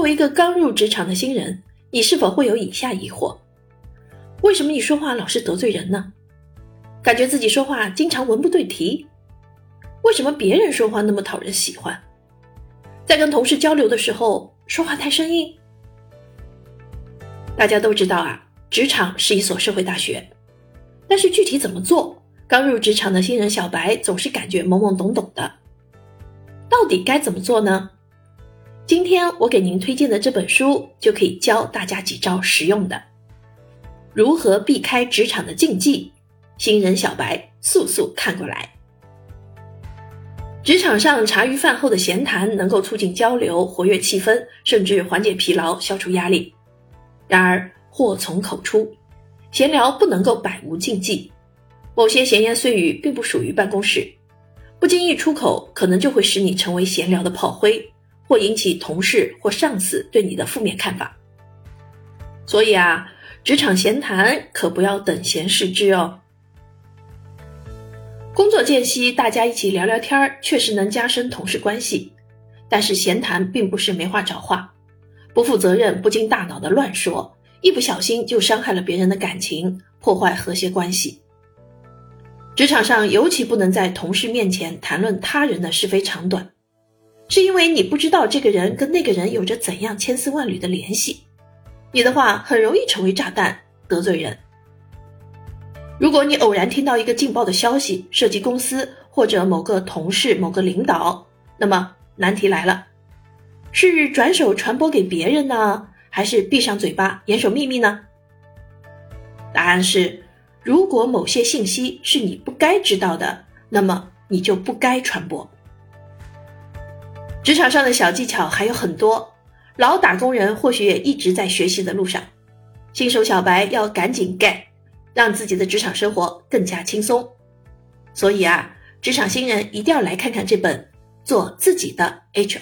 作为一个刚入职场的新人，你是否会有以下疑惑：为什么你说话老是得罪人呢？感觉自己说话经常文不对题？为什么别人说话那么讨人喜欢？在跟同事交流的时候说话太生硬？大家都知道啊，职场是一所社会大学，但是具体怎么做，刚入职场的新人小白总是感觉懵懵懂懂的。到底该怎么做呢？今天我给您推荐的这本书就可以教大家几招实用的，如何避开职场的禁忌，新人小白速速看过来。职场上茶余饭后的闲谈能够促进交流，活跃气氛，甚至缓解疲劳，消除压力。然而祸从口出，闲聊不能够百无禁忌，某些闲言碎语并不属于办公室。不经意出口，可能就会使你成为闲聊的炮灰，或引起同事或上司对你的负面看法。所以啊，职场闲谈可不要等闲视之哦。工作间隙，大家一起聊聊天儿，确实能加深同事关系。但是闲谈并不是没话找话，不负责任、不经大脑的乱说，一不小心就伤害了别人的感情，破坏和谐关系。职场上尤其不能在同事面前谈论他人的是非长短，是因为你不知道这个人跟那个人有着怎样千丝万缕的联系，你的话很容易成为炸弹，得罪人。如果你偶然听到一个劲爆的消息，涉及公司或者某个同事、某个领导，那么难题来了：是转手传播给别人呢，还是闭上嘴巴严守秘密呢？答案是。如果某些信息是你不该知道的，那么你就不该传播。职场上的小技巧还有很多，老打工人或许也一直在学习的路上，新手小白要赶紧 get，让自己的职场生活更加轻松。所以啊，职场新人一定要来看看这本《做自己的 HR》。